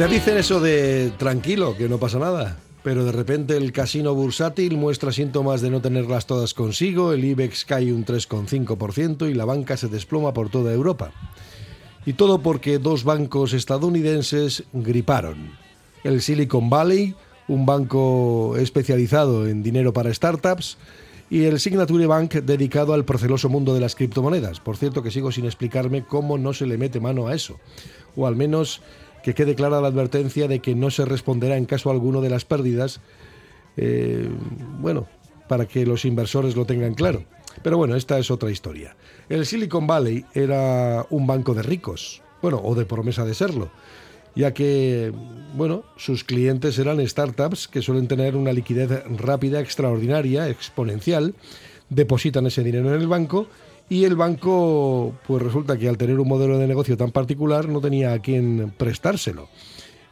Te dicen eso de tranquilo, que no pasa nada. Pero de repente el casino bursátil muestra síntomas de no tenerlas todas consigo, el IBEX cae un 3,5% y la banca se desploma por toda Europa. Y todo porque dos bancos estadounidenses griparon. El Silicon Valley, un banco especializado en dinero para startups, y el Signature Bank dedicado al proceloso mundo de las criptomonedas. Por cierto que sigo sin explicarme cómo no se le mete mano a eso. O al menos que quede clara la advertencia de que no se responderá en caso alguno de las pérdidas, eh, bueno, para que los inversores lo tengan claro. Pero bueno, esta es otra historia. El Silicon Valley era un banco de ricos, bueno, o de promesa de serlo, ya que, bueno, sus clientes eran startups que suelen tener una liquidez rápida, extraordinaria, exponencial, depositan ese dinero en el banco y el banco, pues resulta que al tener un modelo de negocio tan particular no tenía a quién prestárselo.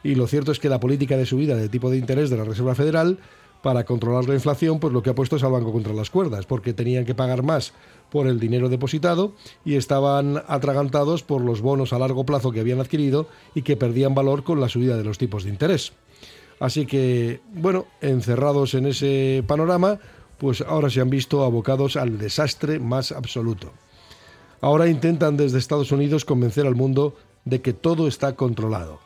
Y lo cierto es que la política de subida de tipo de interés de la Reserva Federal para controlar la inflación, pues lo que ha puesto es al banco contra las cuerdas, porque tenían que pagar más por el dinero depositado y estaban atragantados por los bonos a largo plazo que habían adquirido y que perdían valor con la subida de los tipos de interés. Así que, bueno, encerrados en ese panorama, pues ahora se han visto abocados al desastre más absoluto. Ahora intentan desde Estados Unidos convencer al mundo de que todo está controlado.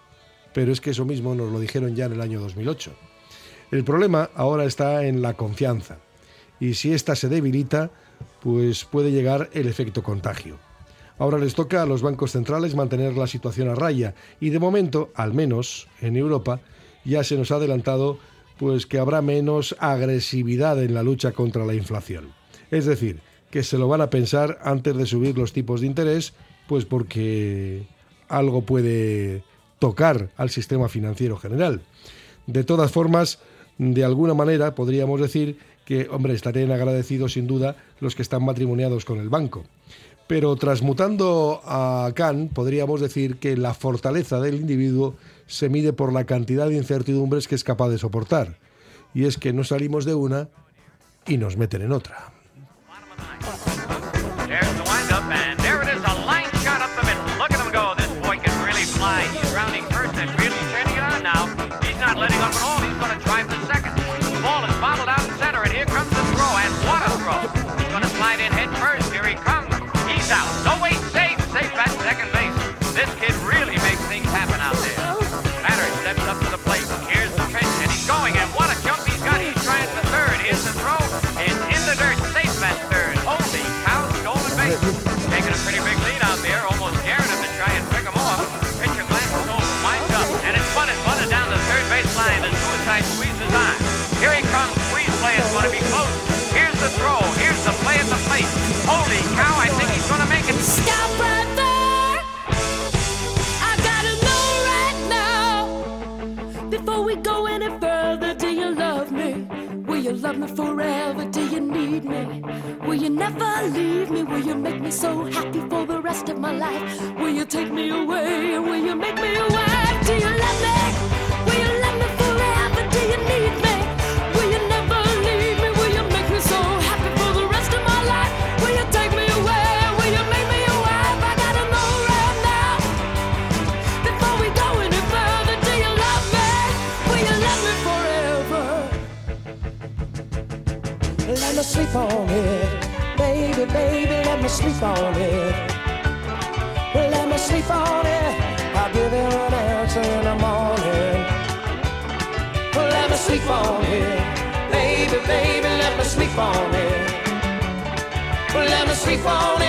Pero es que eso mismo nos lo dijeron ya en el año 2008. El problema ahora está en la confianza. Y si ésta se debilita, pues puede llegar el efecto contagio. Ahora les toca a los bancos centrales mantener la situación a raya y de momento, al menos en Europa, ya se nos ha adelantado pues que habrá menos agresividad en la lucha contra la inflación. Es decir, que se lo van a pensar antes de subir los tipos de interés, pues porque algo puede tocar al sistema financiero general. De todas formas, de alguna manera podríamos decir que, hombre, estarían agradecidos sin duda los que están matrimoniados con el banco. Pero transmutando a Kant, podríamos decir que la fortaleza del individuo se mide por la cantidad de incertidumbres que es capaz de soportar. Y es que no salimos de una y nos meten en otra. Love me Will you love me forever? Do you need me? Will you never leave me? Will you make me so happy for the rest of my life? Will you take me away? Will you make me a me sleep on it. Baby, baby, let me sleep on it. Let me sleep on it. I'll give you an answer in the morning. Let me sleep on it. Baby, baby, let me sleep on it. Let me sleep on it.